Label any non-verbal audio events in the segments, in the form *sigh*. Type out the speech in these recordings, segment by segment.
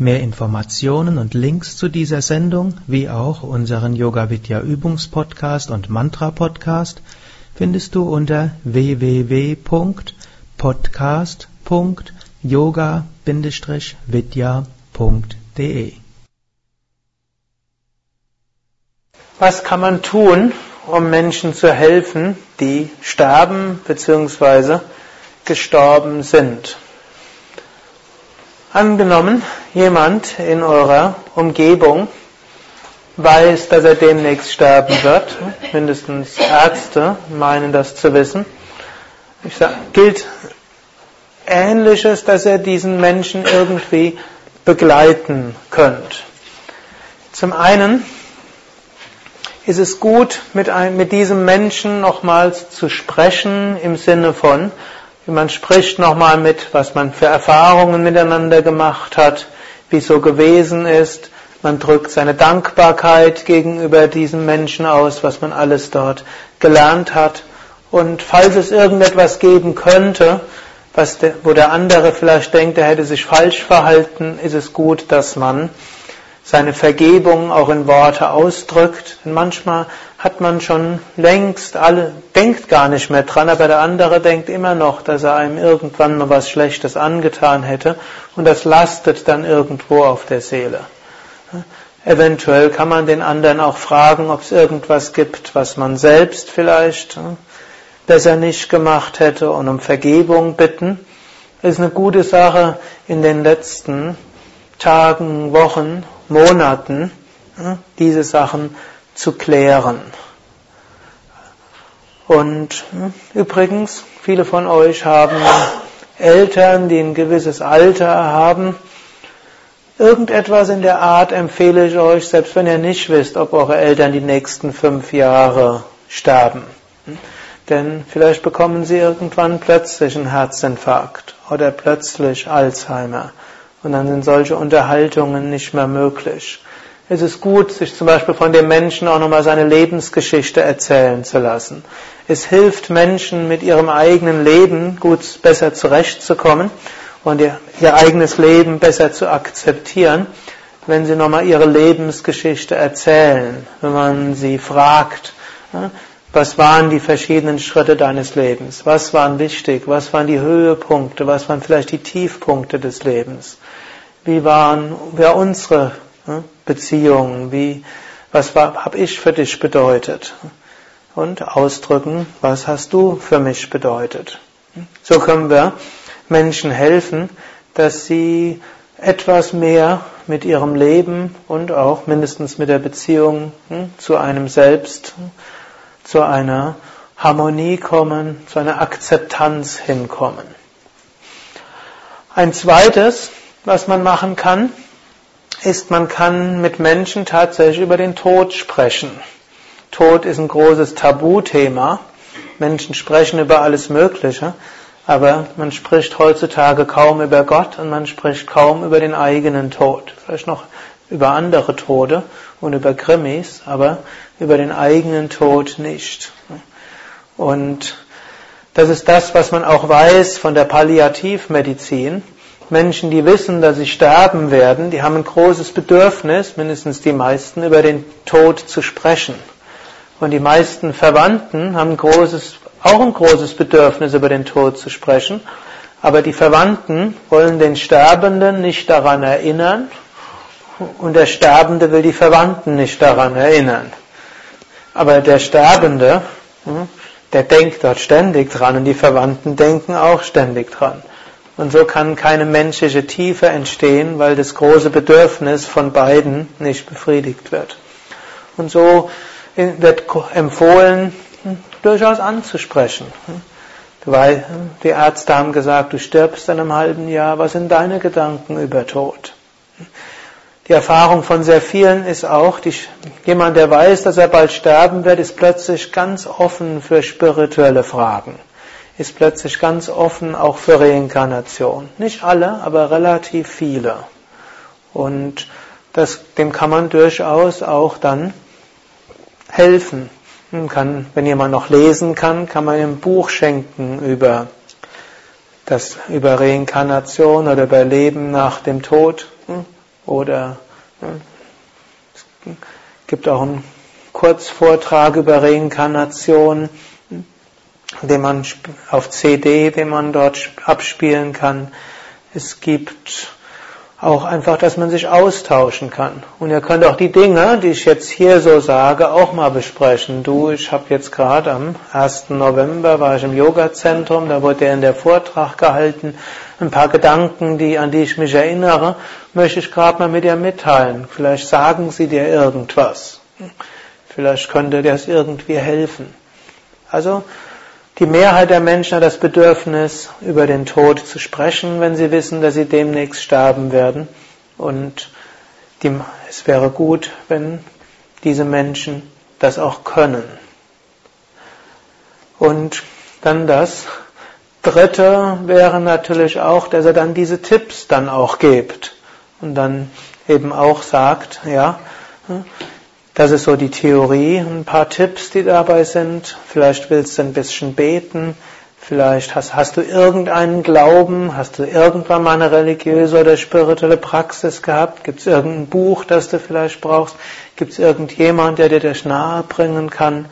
Mehr Informationen und Links zu dieser Sendung, wie auch unseren Yoga Vidya Übungspodcast und Mantra Podcast findest du unter www.podcast.yoga-vidya.de. Was kann man tun, um Menschen zu helfen, die sterben bzw. gestorben sind? Angenommen, jemand in eurer Umgebung weiß, dass er demnächst sterben wird, mindestens Ärzte meinen das zu wissen, ich sag, gilt Ähnliches, dass ihr diesen Menschen irgendwie begleiten könnt. Zum einen ist es gut, mit, ein, mit diesem Menschen nochmals zu sprechen im Sinne von, man spricht nochmal mit, was man für Erfahrungen miteinander gemacht hat, wie so gewesen ist. Man drückt seine Dankbarkeit gegenüber diesem Menschen aus, was man alles dort gelernt hat. Und falls es irgendetwas geben könnte, was der, wo der andere vielleicht denkt, er hätte sich falsch verhalten, ist es gut, dass man seine Vergebung auch in Worte ausdrückt. Denn manchmal hat man schon längst alle, denkt gar nicht mehr dran, aber der andere denkt immer noch, dass er einem irgendwann mal was Schlechtes angetan hätte und das lastet dann irgendwo auf der Seele. Eventuell kann man den anderen auch fragen, ob es irgendwas gibt, was man selbst vielleicht besser nicht gemacht hätte und um Vergebung bitten. Das ist eine gute Sache in den letzten Tagen, Wochen Monaten diese Sachen zu klären. Und übrigens, viele von euch haben Eltern, die ein gewisses Alter haben. Irgendetwas in der Art empfehle ich euch, selbst wenn ihr nicht wisst, ob eure Eltern die nächsten fünf Jahre sterben. Denn vielleicht bekommen sie irgendwann plötzlich einen Herzinfarkt oder plötzlich Alzheimer und dann sind solche Unterhaltungen nicht mehr möglich. Es ist gut, sich zum Beispiel von dem Menschen auch nochmal seine Lebensgeschichte erzählen zu lassen. Es hilft Menschen mit ihrem eigenen Leben gut besser zurechtzukommen und ihr, ihr eigenes Leben besser zu akzeptieren, wenn sie nochmal ihre Lebensgeschichte erzählen, wenn man sie fragt, was waren die verschiedenen Schritte deines Lebens? Was waren wichtig? Was waren die Höhepunkte? Was waren vielleicht die Tiefpunkte des Lebens? Wie waren wer unsere ne, Beziehungen? Wie, was habe ich für dich bedeutet? Und ausdrücken, was hast du für mich bedeutet? So können wir Menschen helfen, dass sie etwas mehr mit ihrem Leben und auch mindestens mit der Beziehung hm, zu einem selbst zu einer Harmonie kommen, zu einer Akzeptanz hinkommen. Ein zweites, was man machen kann, ist, man kann mit Menschen tatsächlich über den Tod sprechen. Tod ist ein großes Tabuthema. Menschen sprechen über alles Mögliche, aber man spricht heutzutage kaum über Gott und man spricht kaum über den eigenen Tod. Vielleicht noch über andere Tode und über Krimis, aber über den eigenen Tod nicht. Und das ist das, was man auch weiß von der Palliativmedizin. Menschen, die wissen, dass sie sterben werden, die haben ein großes Bedürfnis, mindestens die meisten, über den Tod zu sprechen. Und die meisten Verwandten haben großes, auch ein großes Bedürfnis, über den Tod zu sprechen. Aber die Verwandten wollen den Sterbenden nicht daran erinnern und der Sterbende will die Verwandten nicht daran erinnern. Aber der Sterbende, hm, der denkt dort ständig dran und die Verwandten denken auch ständig dran. Und so kann keine menschliche Tiefe entstehen, weil das große Bedürfnis von beiden nicht befriedigt wird. Und so wird empfohlen, hm, durchaus anzusprechen. Weil hm, die Ärzte haben gesagt, du stirbst in einem halben Jahr, was sind deine Gedanken über Tod? Die Erfahrung von sehr vielen ist auch, die, jemand, der weiß, dass er bald sterben wird, ist plötzlich ganz offen für spirituelle Fragen, ist plötzlich ganz offen auch für Reinkarnation. Nicht alle, aber relativ viele. Und das, dem kann man durchaus auch dann helfen. Man kann, wenn jemand noch lesen kann, kann man ihm ein Buch schenken über das, über Reinkarnation oder über Leben nach dem Tod. Hm? Oder es gibt auch einen Kurzvortrag über Reinkarnation, den man auf CD, den man dort abspielen kann. Es gibt auch einfach, dass man sich austauschen kann. Und ihr könnt auch die Dinge, die ich jetzt hier so sage, auch mal besprechen. Du, ich habe jetzt gerade am 1. November war ich im Yoga-Zentrum, da wurde in der Vortrag gehalten. Ein paar Gedanken, die, an die ich mich erinnere, möchte ich gerade mal mit dir mitteilen. Vielleicht sagen sie dir irgendwas. Vielleicht könnte dir das irgendwie helfen. Also, die Mehrheit der Menschen hat das Bedürfnis, über den Tod zu sprechen, wenn sie wissen, dass sie demnächst sterben werden. Und die, es wäre gut, wenn diese Menschen das auch können. Und dann das Dritte wäre natürlich auch, dass er dann diese Tipps dann auch gibt und dann eben auch sagt, ja, das ist so die Theorie, ein paar Tipps, die dabei sind. Vielleicht willst du ein bisschen beten. Vielleicht hast, hast du irgendeinen Glauben, hast du irgendwann mal eine religiöse oder spirituelle Praxis gehabt? Gibt es irgendein Buch, das du vielleicht brauchst? Gibt es irgendjemand, der dir das nahe bringen kann?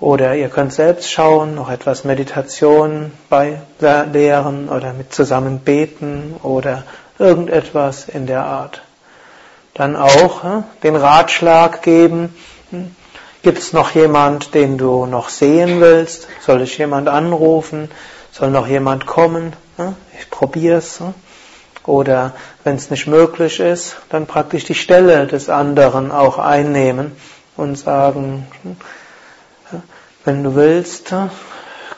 Oder ihr könnt selbst schauen, noch etwas Meditation bei lehren oder mit zusammen beten oder irgendetwas in der Art. Dann auch hm, den Ratschlag geben, gibt es noch jemand, den du noch sehen willst? Soll ich jemand anrufen? Soll noch jemand kommen? Hm, ich probiere es. Oder wenn es nicht möglich ist, dann praktisch die Stelle des anderen auch einnehmen und sagen, wenn du willst,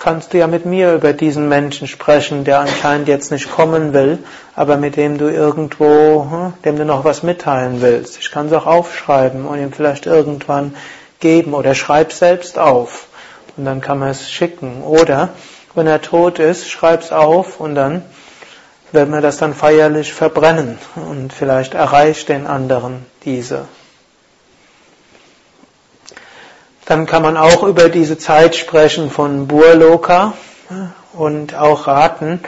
kannst du ja mit mir über diesen Menschen sprechen, der anscheinend jetzt nicht kommen will, aber mit dem du irgendwo, hm, dem du noch was mitteilen willst. Ich kann es auch aufschreiben und ihm vielleicht irgendwann geben oder schreib selbst auf und dann kann man es schicken. Oder wenn er tot ist, schreib es auf und dann werden wir das dann feierlich verbrennen und vielleicht erreicht den anderen diese. Dann kann man auch über diese Zeit sprechen von Burloka und auch raten.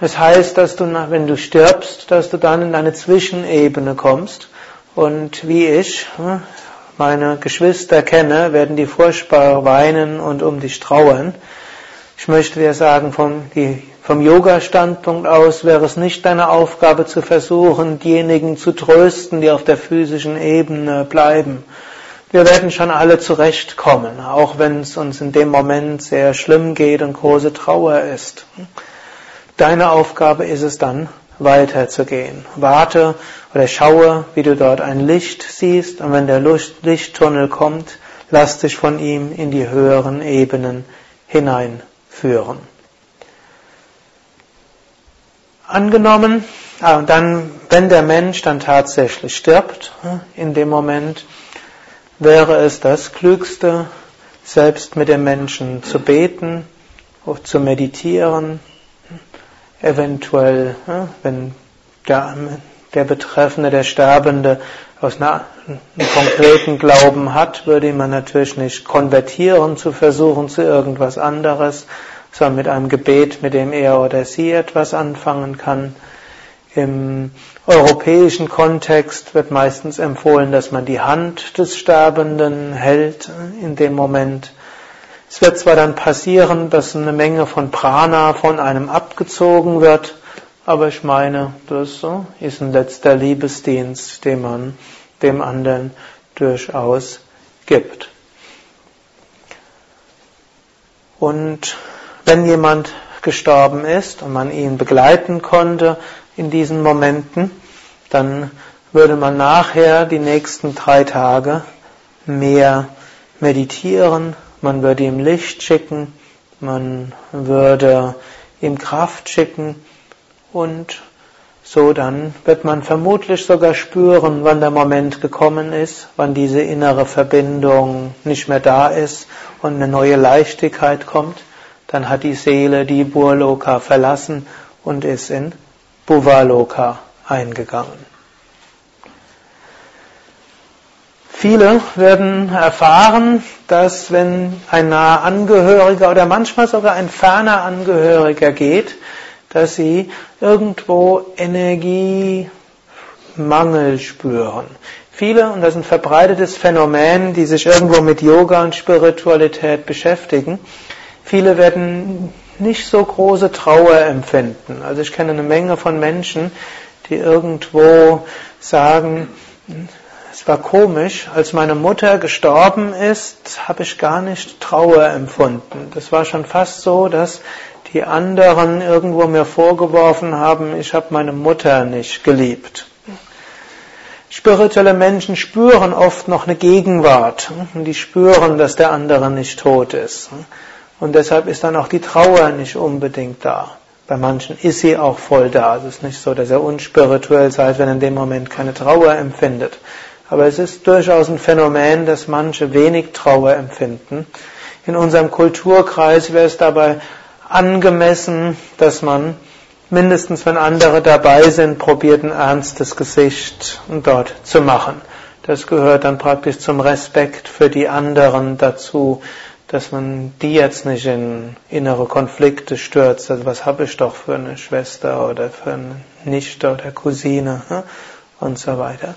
Das heißt, dass du, wenn du stirbst, dass du dann in eine Zwischenebene kommst. Und wie ich meine Geschwister kenne, werden die furchtbar weinen und um dich trauern. Ich möchte dir sagen, vom, vom Yoga-Standpunkt aus wäre es nicht deine Aufgabe zu versuchen, diejenigen zu trösten, die auf der physischen Ebene bleiben wir werden schon alle zurechtkommen, auch wenn es uns in dem Moment sehr schlimm geht und große Trauer ist. Deine Aufgabe ist es dann, weiterzugehen. Warte oder schaue, wie du dort ein Licht siehst und wenn der Lichttunnel kommt, lass dich von ihm in die höheren Ebenen hineinführen. Angenommen, ah, dann, wenn der Mensch dann tatsächlich stirbt, in dem Moment, wäre es das Klügste, selbst mit dem Menschen zu beten, zu meditieren, eventuell, wenn der, der Betreffende, der Sterbende aus einer, einem konkreten Glauben hat, würde man natürlich nicht konvertieren, zu versuchen zu irgendwas anderes, sondern mit einem Gebet, mit dem er oder sie etwas anfangen kann. Im europäischen Kontext wird meistens empfohlen, dass man die Hand des Sterbenden hält in dem Moment. Es wird zwar dann passieren, dass eine Menge von Prana von einem abgezogen wird, aber ich meine, das ist ein letzter Liebesdienst, den man dem anderen durchaus gibt. Und wenn jemand gestorben ist und man ihn begleiten konnte, in diesen Momenten, dann würde man nachher die nächsten drei Tage mehr meditieren, man würde ihm Licht schicken, man würde ihm Kraft schicken und So dann wird man vermutlich sogar spüren, wann der Moment gekommen ist, wann diese innere Verbindung nicht mehr da ist und eine neue Leichtigkeit kommt. Dann hat die Seele die Burloka verlassen und ist in Bhuvaloka eingegangen. Viele werden erfahren, dass wenn ein naher Angehöriger oder manchmal sogar ein ferner Angehöriger geht, dass sie irgendwo Energiemangel spüren. Viele, und das ist ein verbreitetes Phänomen, die sich irgendwo mit Yoga und Spiritualität beschäftigen, viele werden nicht so große Trauer empfinden. Also ich kenne eine Menge von Menschen, die irgendwo sagen, es war komisch, als meine Mutter gestorben ist, habe ich gar nicht Trauer empfunden. Das war schon fast so, dass die anderen irgendwo mir vorgeworfen haben, ich habe meine Mutter nicht geliebt. Spirituelle Menschen spüren oft noch eine Gegenwart die spüren, dass der andere nicht tot ist. Und deshalb ist dann auch die Trauer nicht unbedingt da. Bei manchen ist sie auch voll da. Es ist nicht so, dass er unspirituell sei, wenn er in dem Moment keine Trauer empfindet. Aber es ist durchaus ein Phänomen, dass manche wenig Trauer empfinden. In unserem Kulturkreis wäre es dabei angemessen, dass man mindestens, wenn andere dabei sind, probiert ein ernstes Gesicht dort zu machen. Das gehört dann praktisch zum Respekt für die anderen dazu, dass man die jetzt nicht in innere Konflikte stürzt. Also was habe ich doch für eine Schwester oder für eine Nichte oder Cousine ne? und so weiter.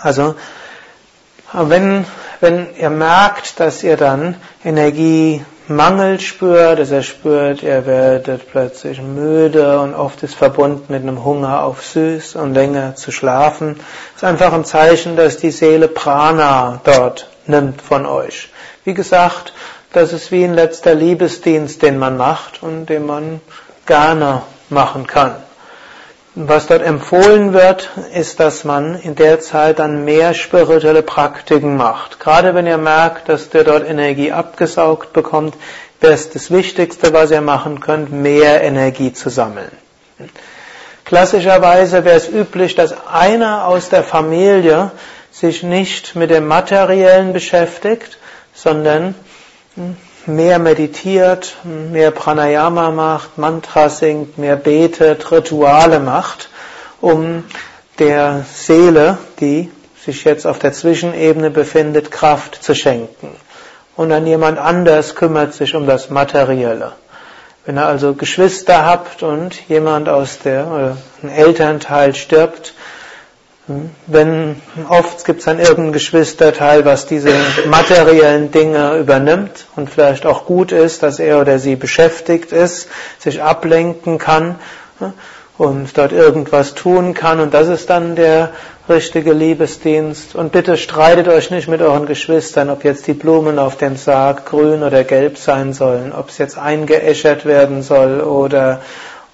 Also, wenn, wenn ihr merkt, dass ihr dann Energiemangel spürt, dass ihr spürt, ihr werdet plötzlich müde und oft ist verbunden mit einem Hunger auf Süß und länger zu schlafen, ist einfach ein Zeichen, dass die Seele Prana dort nimmt von euch. Wie gesagt, das ist wie ein letzter Liebesdienst, den man macht und den man gerne machen kann. Was dort empfohlen wird, ist, dass man in der Zeit dann mehr spirituelle Praktiken macht. Gerade wenn ihr merkt, dass ihr dort Energie abgesaugt bekommt, wäre es das Wichtigste, was ihr machen könnt, mehr Energie zu sammeln. Klassischerweise wäre es üblich, dass einer aus der Familie sich nicht mit dem Materiellen beschäftigt, sondern mehr meditiert, mehr Pranayama macht, Mantra singt, mehr betet, Rituale macht, um der Seele, die sich jetzt auf der Zwischenebene befindet, Kraft zu schenken. Und dann jemand anders kümmert sich um das Materielle. Wenn ihr also Geschwister habt und jemand aus der, oder ein Elternteil stirbt, wenn oft gibt es dann irgendein Geschwisterteil, was diese materiellen Dinge übernimmt und vielleicht auch gut ist, dass er oder sie beschäftigt ist, sich ablenken kann und dort irgendwas tun kann und das ist dann der richtige Liebesdienst. Und bitte streitet euch nicht mit euren Geschwistern, ob jetzt die Blumen auf dem Sarg grün oder gelb sein sollen, ob es jetzt eingeäschert werden soll oder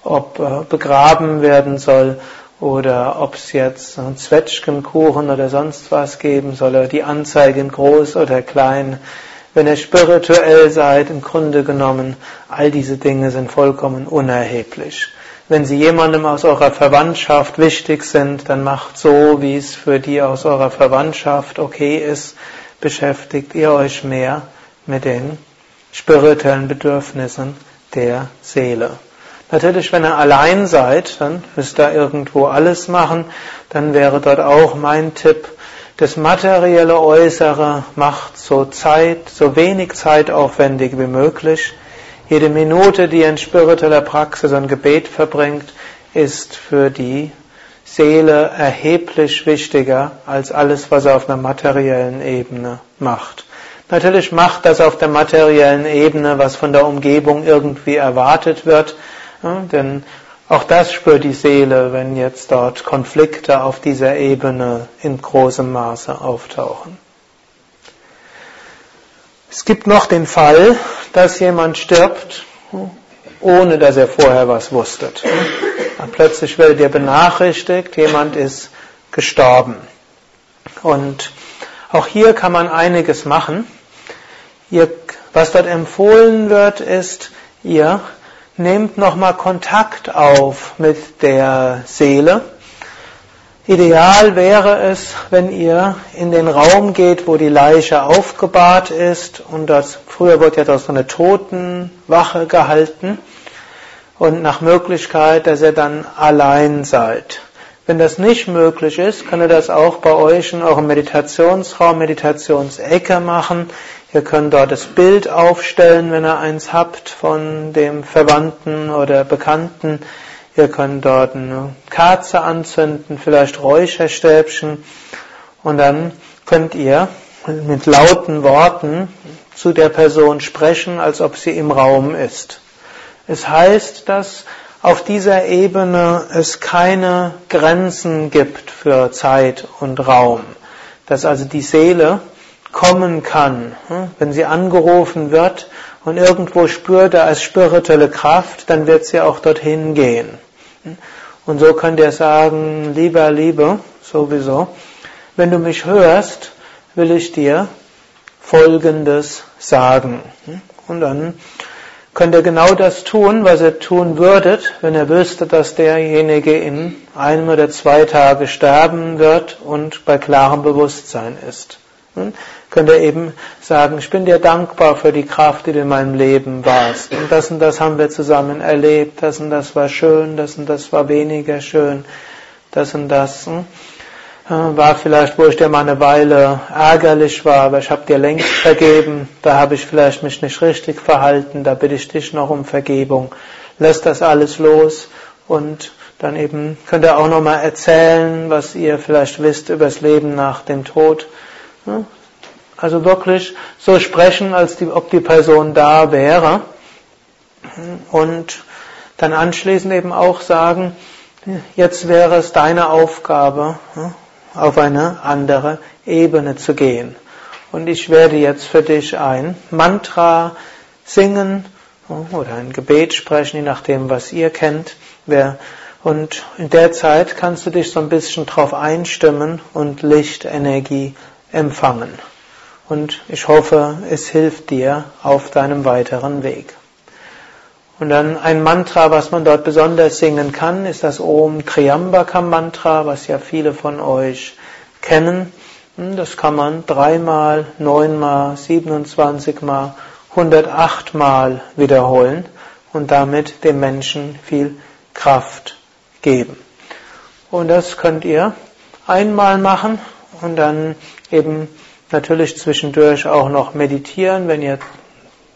ob äh, begraben werden soll oder ob es jetzt einen Zwetschgenkuchen oder sonst was geben soll, oder die Anzeigen groß oder klein. Wenn ihr spirituell seid, im Grunde genommen, all diese Dinge sind vollkommen unerheblich. Wenn sie jemandem aus eurer Verwandtschaft wichtig sind, dann macht so, wie es für die aus eurer Verwandtschaft okay ist, beschäftigt ihr euch mehr mit den spirituellen Bedürfnissen der Seele. Natürlich, wenn ihr allein seid, dann müsst ihr irgendwo alles machen, dann wäre dort auch mein Tipp, das materielle Äußere macht so Zeit, so wenig zeitaufwendig wie möglich. Jede Minute, die ihr in spiritueller Praxis und Gebet verbringt, ist für die Seele erheblich wichtiger als alles, was er auf einer materiellen Ebene macht. Natürlich macht das auf der materiellen Ebene, was von der Umgebung irgendwie erwartet wird, ja, denn auch das spürt die Seele, wenn jetzt dort Konflikte auf dieser Ebene in großem Maße auftauchen. Es gibt noch den Fall, dass jemand stirbt, ohne dass er vorher was wusste. Plötzlich werdet ihr benachrichtigt, jemand ist gestorben. Und auch hier kann man einiges machen. Was dort empfohlen wird, ist, ihr nehmt nochmal Kontakt auf mit der Seele. Ideal wäre es, wenn ihr in den Raum geht, wo die Leiche aufgebahrt ist und das, früher wurde ja dort so eine Totenwache gehalten und nach Möglichkeit, dass ihr dann allein seid. Wenn das nicht möglich ist, könnt ihr das auch bei euch in eurem Meditationsraum, Meditationsecke machen. Ihr könnt dort das Bild aufstellen, wenn ihr eins habt von dem Verwandten oder Bekannten. Ihr könnt dort eine Kerze anzünden, vielleicht Räucherstäbchen. Und dann könnt ihr mit lauten Worten zu der Person sprechen, als ob sie im Raum ist. Es heißt, dass auf dieser Ebene es keine Grenzen gibt für Zeit und Raum, dass also die Seele kommen kann, hm? wenn sie angerufen wird und irgendwo spürt er als spirituelle Kraft, dann wird sie auch dorthin gehen. Hm? Und so könnt ihr sagen, lieber Liebe, sowieso, wenn du mich hörst, will ich dir Folgendes sagen. Hm? Und dann könnt ihr genau das tun, was ihr tun würdet, wenn ihr wüsstet, dass derjenige in einem oder zwei Tage sterben wird und bei klarem Bewusstsein ist. Hm? Könnt ihr eben sagen, ich bin dir dankbar für die Kraft, die du in meinem Leben warst. Und das und das haben wir zusammen erlebt, das und das war schön, das und das war weniger schön, das und das. Hm? war vielleicht, wo ich dir mal eine Weile ärgerlich war, aber ich habe dir längst vergeben, da habe ich vielleicht mich nicht richtig verhalten, da bitte ich dich noch um Vergebung. Lass das alles los und dann eben könnt ihr auch nochmal erzählen, was ihr vielleicht wisst über das Leben nach dem Tod. Also wirklich so sprechen, als die, ob die Person da wäre und dann anschließend eben auch sagen, jetzt wäre es deine Aufgabe, auf eine andere Ebene zu gehen. Und ich werde jetzt für dich ein Mantra singen oder ein Gebet sprechen, je nachdem, was ihr kennt. Und in der Zeit kannst du dich so ein bisschen drauf einstimmen und Lichtenergie empfangen. Und ich hoffe, es hilft dir auf deinem weiteren Weg. Und dann ein Mantra, was man dort besonders singen kann, ist das Om Triambakam Mantra, was ja viele von euch kennen. Hm, das kann man dreimal, neunmal, 27 mal, 108 mal wiederholen und damit dem Menschen viel Kraft geben. Und das könnt ihr einmal machen und dann eben natürlich zwischendurch auch noch meditieren, wenn ihr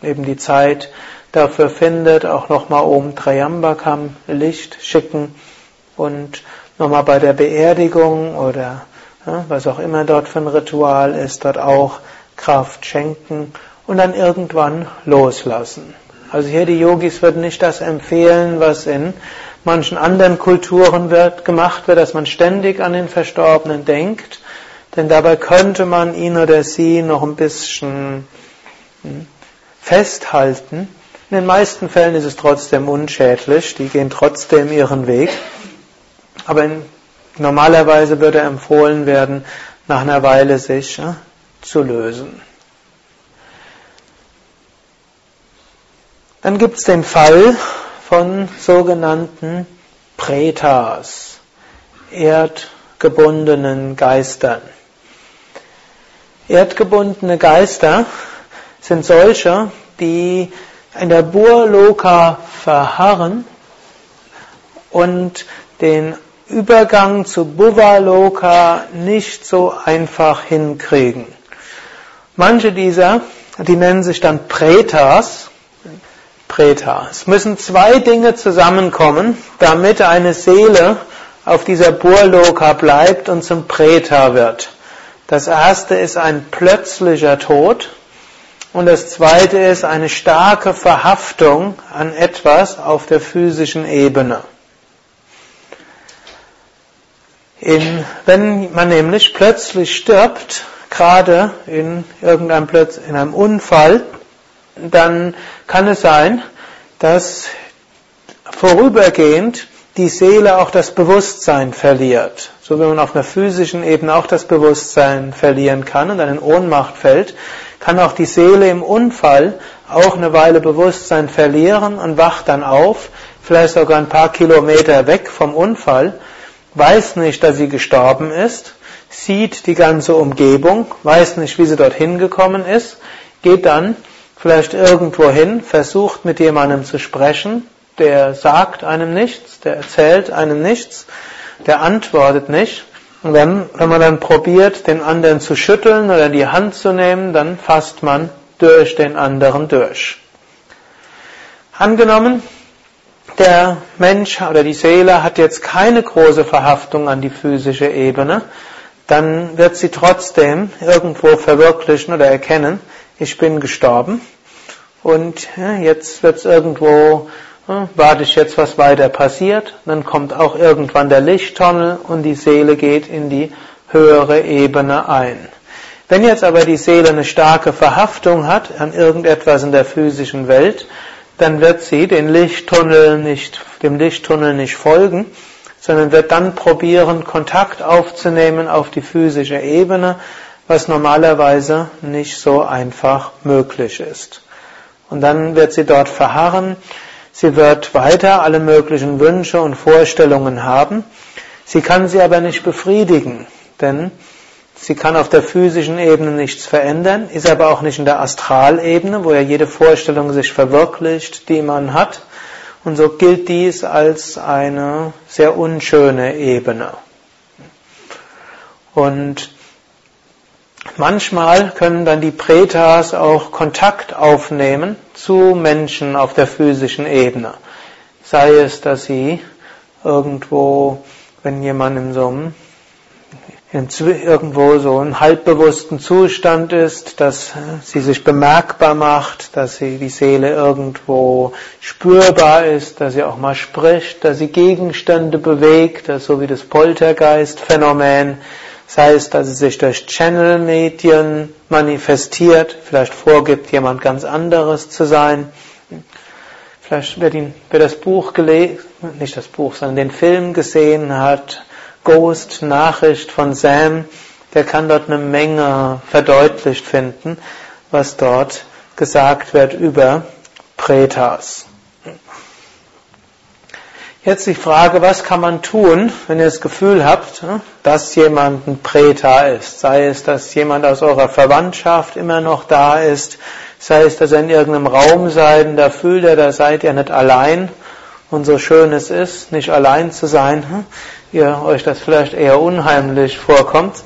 eben die Zeit dafür findet, auch nochmal oben Trayambakam Licht schicken und nochmal bei der Beerdigung oder ja, was auch immer dort für ein Ritual ist, dort auch Kraft schenken und dann irgendwann loslassen. Also hier die Yogis würden nicht das empfehlen, was in manchen anderen Kulturen wird, gemacht wird, dass man ständig an den Verstorbenen denkt, denn dabei könnte man ihn oder sie noch ein bisschen hm, festhalten in den meisten Fällen ist es trotzdem unschädlich, die gehen trotzdem ihren Weg. Aber normalerweise würde empfohlen werden, nach einer Weile sich zu lösen. Dann gibt es den Fall von sogenannten Pretas, erdgebundenen Geistern. Erdgebundene Geister sind solche, die in der Burloka verharren und den Übergang zu Bhuvaloka nicht so einfach hinkriegen. Manche dieser, die nennen sich dann Pretas. Preta. Es müssen zwei Dinge zusammenkommen, damit eine Seele auf dieser Burloka bleibt und zum Preta wird. Das erste ist ein plötzlicher Tod. Und das zweite ist eine starke Verhaftung an etwas auf der physischen Ebene. In, wenn man nämlich plötzlich stirbt, gerade in irgendeinem Plötz in einem Unfall, dann kann es sein, dass vorübergehend die Seele auch das Bewusstsein verliert. So wie man auf einer physischen Ebene auch das Bewusstsein verlieren kann und dann in Ohnmacht fällt, kann auch die Seele im Unfall auch eine Weile Bewusstsein verlieren und wacht dann auf, vielleicht sogar ein paar Kilometer weg vom Unfall, weiß nicht, dass sie gestorben ist, sieht die ganze Umgebung, weiß nicht, wie sie dorthin gekommen ist, geht dann vielleicht irgendwo hin, versucht mit jemandem zu sprechen, der sagt einem nichts, der erzählt einem nichts, der antwortet nicht. Und wenn, wenn man dann probiert, den anderen zu schütteln oder die Hand zu nehmen, dann fasst man durch den anderen durch. Angenommen, der Mensch oder die Seele hat jetzt keine große Verhaftung an die physische Ebene, dann wird sie trotzdem irgendwo verwirklichen oder erkennen, ich bin gestorben und jetzt wird es irgendwo, warte ich jetzt, was weiter passiert, dann kommt auch irgendwann der Lichttunnel und die Seele geht in die höhere Ebene ein. Wenn jetzt aber die Seele eine starke Verhaftung hat an irgendetwas in der physischen Welt, dann wird sie den Lichttunnel nicht, dem Lichttunnel nicht folgen, sondern wird dann probieren, Kontakt aufzunehmen auf die physische Ebene, was normalerweise nicht so einfach möglich ist. Und dann wird sie dort verharren, sie wird weiter alle möglichen Wünsche und Vorstellungen haben, sie kann sie aber nicht befriedigen, denn Sie kann auf der physischen Ebene nichts verändern, ist aber auch nicht in der Astralebene, wo ja jede Vorstellung sich verwirklicht, die man hat. Und so gilt dies als eine sehr unschöne Ebene. Und manchmal können dann die Pretas auch Kontakt aufnehmen zu Menschen auf der physischen Ebene. Sei es, dass sie irgendwo, wenn jemand in so einem irgendwo so einen halbbewussten Zustand ist, dass sie sich bemerkbar macht, dass sie die Seele irgendwo spürbar ist, dass sie auch mal spricht, dass sie Gegenstände bewegt, so wie das Poltergeist-Phänomen, sei es, dass sie sich durch Channel-Medien manifestiert, vielleicht vorgibt, jemand ganz anderes zu sein. Vielleicht wer, ihn, wer das Buch gelesen, nicht das Buch, sondern den Film gesehen hat, Ghost Nachricht von Sam, der kann dort eine Menge verdeutlicht finden, was dort gesagt wird über Pretas. Jetzt die Frage, was kann man tun, wenn ihr das Gefühl habt, dass jemand ein Preta ist? Sei es, dass jemand aus eurer Verwandtschaft immer noch da ist, sei es, dass ihr in irgendeinem Raum seid und da fühlt ihr, da seid ihr nicht allein und so schön es ist, nicht allein zu sein ihr euch das vielleicht eher unheimlich vorkommt.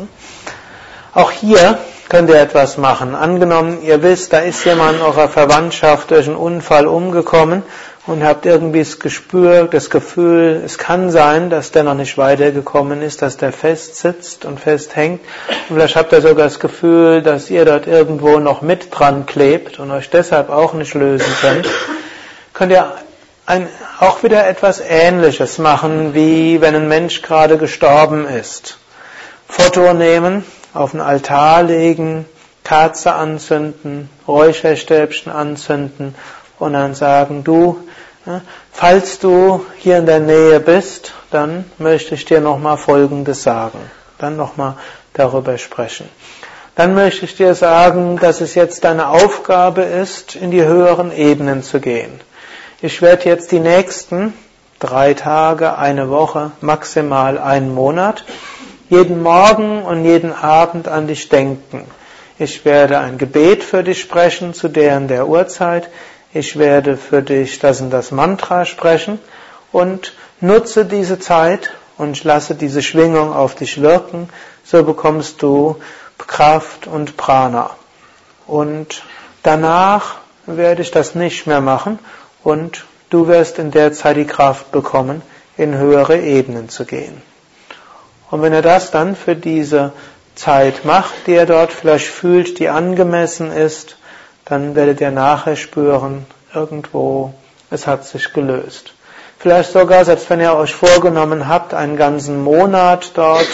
Auch hier könnt ihr etwas machen. Angenommen, ihr wisst, da ist jemand in eurer Verwandtschaft durch einen Unfall umgekommen und habt irgendwie das Gespür, das Gefühl, es kann sein, dass der noch nicht weitergekommen ist, dass der fest sitzt und festhängt. Und vielleicht habt ihr sogar das Gefühl, dass ihr dort irgendwo noch mit dran klebt und euch deshalb auch nicht lösen könnt. Könnt ihr ein, auch wieder etwas Ähnliches machen, wie wenn ein Mensch gerade gestorben ist. Foto nehmen, auf den Altar legen, Kerze anzünden, Räucherstäbchen anzünden und dann sagen, du, falls du hier in der Nähe bist, dann möchte ich dir nochmal Folgendes sagen. Dann nochmal darüber sprechen. Dann möchte ich dir sagen, dass es jetzt deine Aufgabe ist, in die höheren Ebenen zu gehen. Ich werde jetzt die nächsten drei Tage, eine Woche, maximal einen Monat, jeden Morgen und jeden Abend an dich denken. Ich werde ein Gebet für dich sprechen zu deren der Uhrzeit. Ich werde für dich das und das Mantra sprechen und nutze diese Zeit und lasse diese Schwingung auf dich wirken. So bekommst du Kraft und Prana. Und danach werde ich das nicht mehr machen und du wirst in der Zeit die Kraft bekommen, in höhere Ebenen zu gehen. Und wenn er das dann für diese Zeit macht, die er dort vielleicht fühlt, die angemessen ist, dann werdet ihr nachher spüren, irgendwo, es hat sich gelöst. Vielleicht sogar, selbst wenn ihr euch vorgenommen habt, einen ganzen Monat dort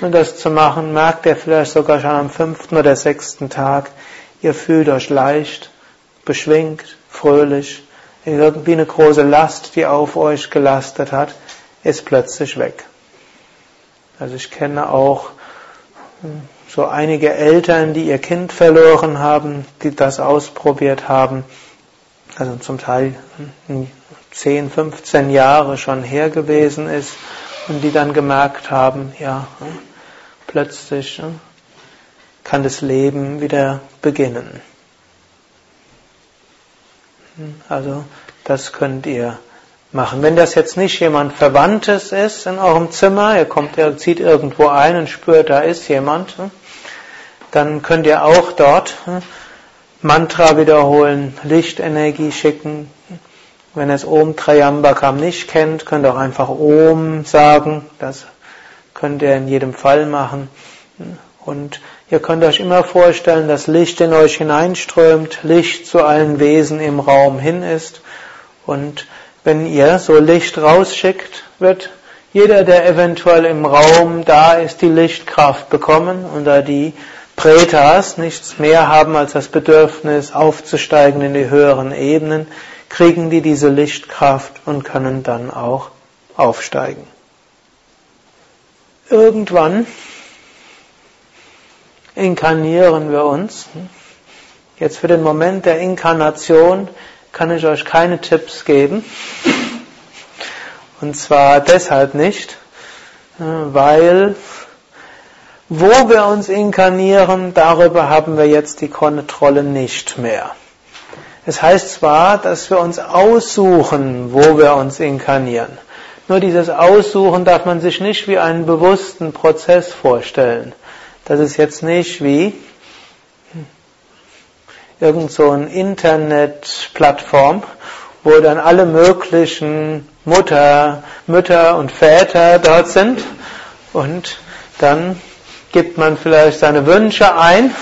*laughs* das zu machen, merkt ihr vielleicht sogar schon am fünften oder sechsten Tag, ihr fühlt euch leicht, beschwingt, fröhlich, irgendwie eine große Last, die auf euch gelastet hat, ist plötzlich weg. Also ich kenne auch hm, so einige Eltern, die ihr Kind verloren haben, die das ausprobiert haben, also zum Teil 10, 15 Jahre schon her gewesen ist und die dann gemerkt haben, ja, plötzlich kann das Leben wieder beginnen. Also das könnt ihr machen. Wenn das jetzt nicht jemand Verwandtes ist in eurem Zimmer, ihr kommt, ihr zieht irgendwo ein und spürt, da ist jemand, dann könnt ihr auch dort Mantra wiederholen, Lichtenergie schicken. Wenn ihr das Om Trayambakam nicht kennt, könnt ihr auch einfach Om sagen. Das könnt ihr in jedem Fall machen. Und ihr könnt euch immer vorstellen, dass Licht in euch hineinströmt, Licht zu allen Wesen im Raum hin ist. Und wenn ihr so Licht rausschickt, wird jeder, der eventuell im Raum da ist, die Lichtkraft bekommen und da die Pretas nichts mehr haben als das Bedürfnis aufzusteigen in die höheren Ebenen, kriegen die diese Lichtkraft und können dann auch aufsteigen. Irgendwann inkarnieren wir uns. Jetzt für den Moment der Inkarnation kann ich euch keine Tipps geben. Und zwar deshalb nicht, äh, weil wo wir uns inkarnieren, darüber haben wir jetzt die Kontrolle nicht mehr. Es heißt zwar, dass wir uns aussuchen, wo wir uns inkarnieren. Nur dieses Aussuchen darf man sich nicht wie einen bewussten Prozess vorstellen. Das ist jetzt nicht wie irgend so eine Internetplattform, wo dann alle möglichen Mutter, Mütter und Väter dort sind und dann gibt man vielleicht seine Wünsche ein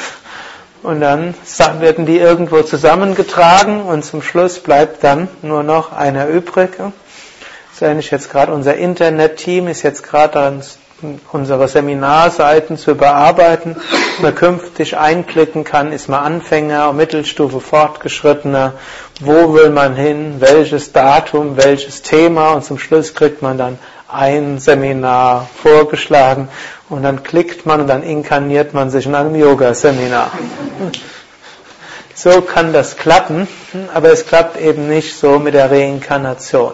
und dann werden die irgendwo zusammengetragen und zum Schluss bleibt dann nur noch einer übrig. So ähnlich jetzt gerade unser Internet-Team ist jetzt gerade unsere Seminarseiten zu überarbeiten, man künftig einklicken kann, ist man Anfänger, Mittelstufe, Fortgeschrittener, wo will man hin, welches Datum, welches Thema? Und zum Schluss kriegt man dann ein Seminar vorgeschlagen. Und dann klickt man und dann inkarniert man sich in einem Yoga-Seminar. So kann das klappen, aber es klappt eben nicht so mit der Reinkarnation.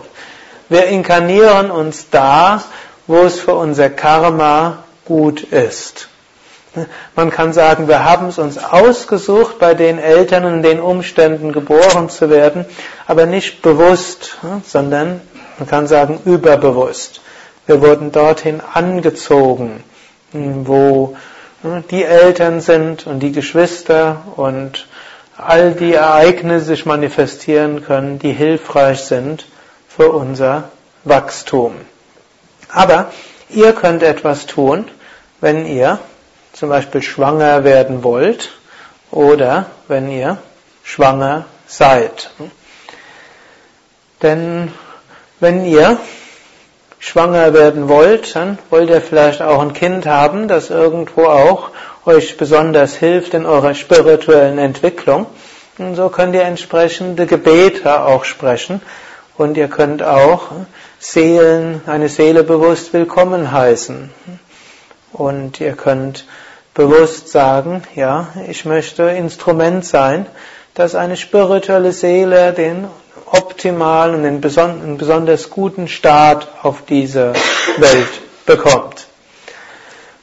Wir inkarnieren uns da, wo es für unser Karma gut ist. Man kann sagen, wir haben es uns ausgesucht, bei den Eltern und den Umständen geboren zu werden, aber nicht bewusst, sondern man kann sagen überbewusst. Wir wurden dorthin angezogen, wo die Eltern sind und die Geschwister und all die Ereignisse sich manifestieren können, die hilfreich sind für unser Wachstum. Aber ihr könnt etwas tun, wenn ihr zum Beispiel schwanger werden wollt oder wenn ihr schwanger seid. Denn wenn ihr schwanger werden wollt, dann wollt ihr vielleicht auch ein Kind haben, das irgendwo auch euch besonders hilft in eurer spirituellen Entwicklung. Und so könnt ihr entsprechende Gebete auch sprechen und ihr könnt auch Seelen, eine Seele bewusst willkommen heißen. Und ihr könnt bewusst sagen, ja, ich möchte Instrument sein, dass eine spirituelle Seele den optimalen und den besonders guten Start auf diese Welt bekommt.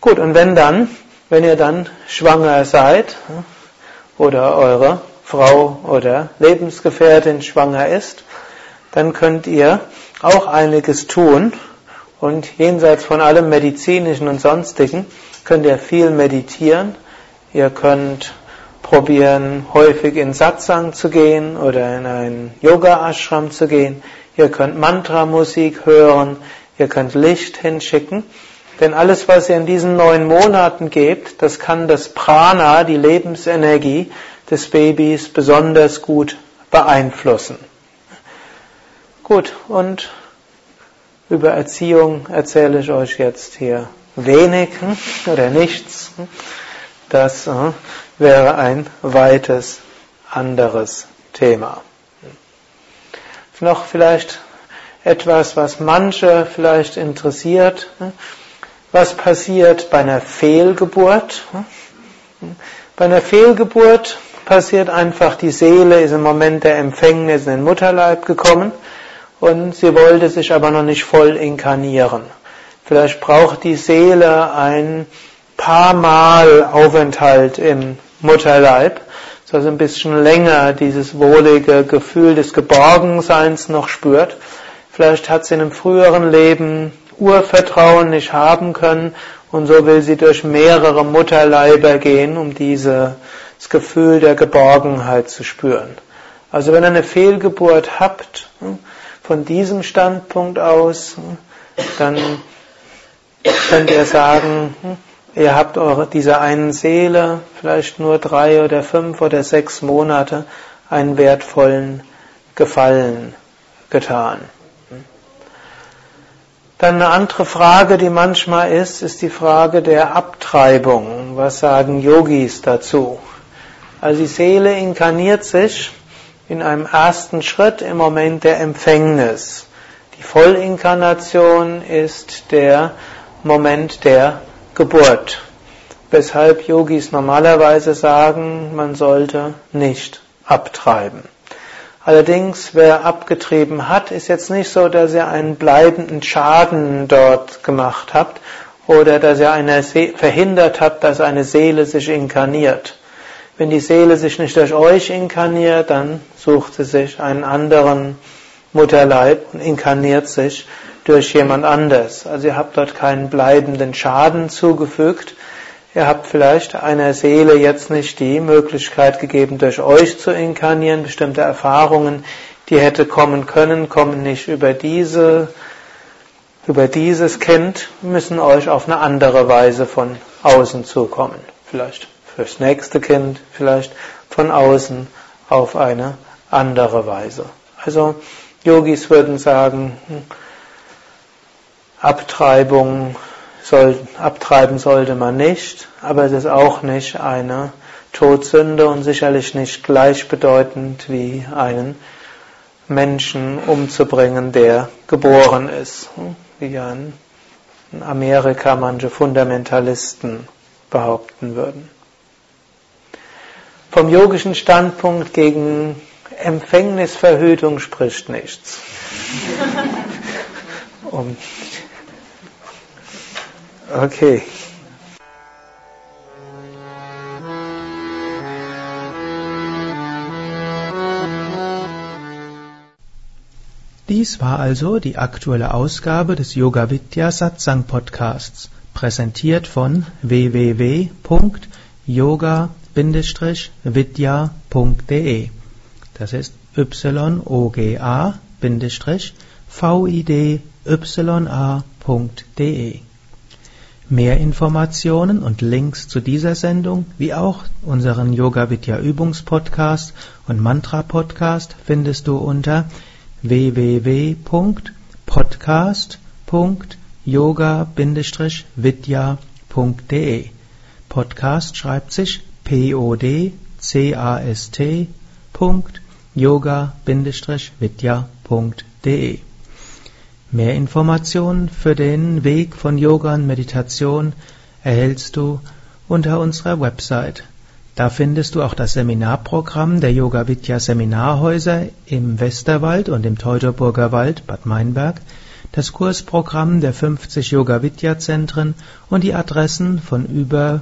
Gut, und wenn dann, wenn ihr dann schwanger seid oder eure Frau oder Lebensgefährtin schwanger ist, dann könnt ihr auch einiges tun und jenseits von allem medizinischen und sonstigen könnt ihr viel meditieren. Ihr könnt probieren, häufig in Satsang zu gehen oder in einen Yoga-Ashram zu gehen. Ihr könnt Mantra-Musik hören. Ihr könnt Licht hinschicken. Denn alles, was ihr in diesen neun Monaten gebt, das kann das Prana, die Lebensenergie des Babys besonders gut beeinflussen. Gut, und über Erziehung erzähle ich euch jetzt hier wenig hm, oder nichts. Das äh, wäre ein weites anderes Thema. Noch vielleicht etwas, was manche vielleicht interessiert. Was passiert bei einer Fehlgeburt? Bei einer Fehlgeburt passiert einfach, die Seele ist im Moment der Empfängnis in den Mutterleib gekommen und sie wollte sich aber noch nicht voll inkarnieren. Vielleicht braucht die Seele ein paar Mal Aufenthalt im Mutterleib, so also ein bisschen länger dieses wohlige Gefühl des Geborgenseins noch spürt. Vielleicht hat sie in einem früheren Leben Urvertrauen nicht haben können und so will sie durch mehrere Mutterleiber gehen, um dieses Gefühl der Geborgenheit zu spüren. Also wenn ihr eine Fehlgeburt habt, von diesem Standpunkt aus, dann könnt ihr sagen, ihr habt eure, dieser einen Seele vielleicht nur drei oder fünf oder sechs Monate einen wertvollen Gefallen getan. Dann eine andere Frage, die manchmal ist, ist die Frage der Abtreibung. Was sagen Yogis dazu? Also die Seele inkarniert sich in einem ersten Schritt im Moment der Empfängnis. Die Vollinkarnation ist der Moment der Geburt. Weshalb Yogis normalerweise sagen, man sollte nicht abtreiben. Allerdings, wer abgetrieben hat, ist jetzt nicht so, dass ihr einen bleibenden Schaden dort gemacht habt oder dass ihr eine verhindert habt, dass eine Seele sich inkarniert. Wenn die Seele sich nicht durch euch inkarniert, dann sucht sie sich einen anderen Mutterleib und inkarniert sich durch jemand anders. Also ihr habt dort keinen bleibenden Schaden zugefügt, Ihr habt vielleicht einer Seele jetzt nicht die Möglichkeit gegeben, durch euch zu inkarnieren. Bestimmte Erfahrungen, die hätte kommen können, kommen nicht über diese, über dieses Kind, müssen euch auf eine andere Weise von außen zukommen. Vielleicht fürs nächste Kind, vielleicht von außen auf eine andere Weise. Also Yogis würden sagen, hm, Abtreibung soll, abtreiben sollte man nicht, aber es ist auch nicht eine Todsünde und sicherlich nicht gleichbedeutend wie einen Menschen umzubringen, der geboren ist, wie in Amerika manche Fundamentalisten behaupten würden. Vom yogischen Standpunkt gegen Empfängnisverhütung spricht nichts. *laughs* Um Okay. Dies war also die aktuelle Ausgabe des Yoga Vidya Satsang Podcasts, präsentiert von www.yoga-vidya.de. Das ist y o g a-v-i-d-y-a.de. Mehr Informationen und Links zu dieser Sendung, wie auch unseren Yoga Vidya Übungspodcast und Mantra Podcast findest du unter www.podcast.yoga-vidya.de. Podcast schreibt sich P-O-D-C-A-S-T. Yoga-vidya.de Mehr Informationen für den Weg von Yoga und Meditation erhältst du unter unserer Website. Da findest du auch das Seminarprogramm der Yoga Vidya Seminarhäuser im Westerwald und im Teutoburger Wald Bad Meinberg, das Kursprogramm der 50 Yoga Vidya Zentren und die Adressen von über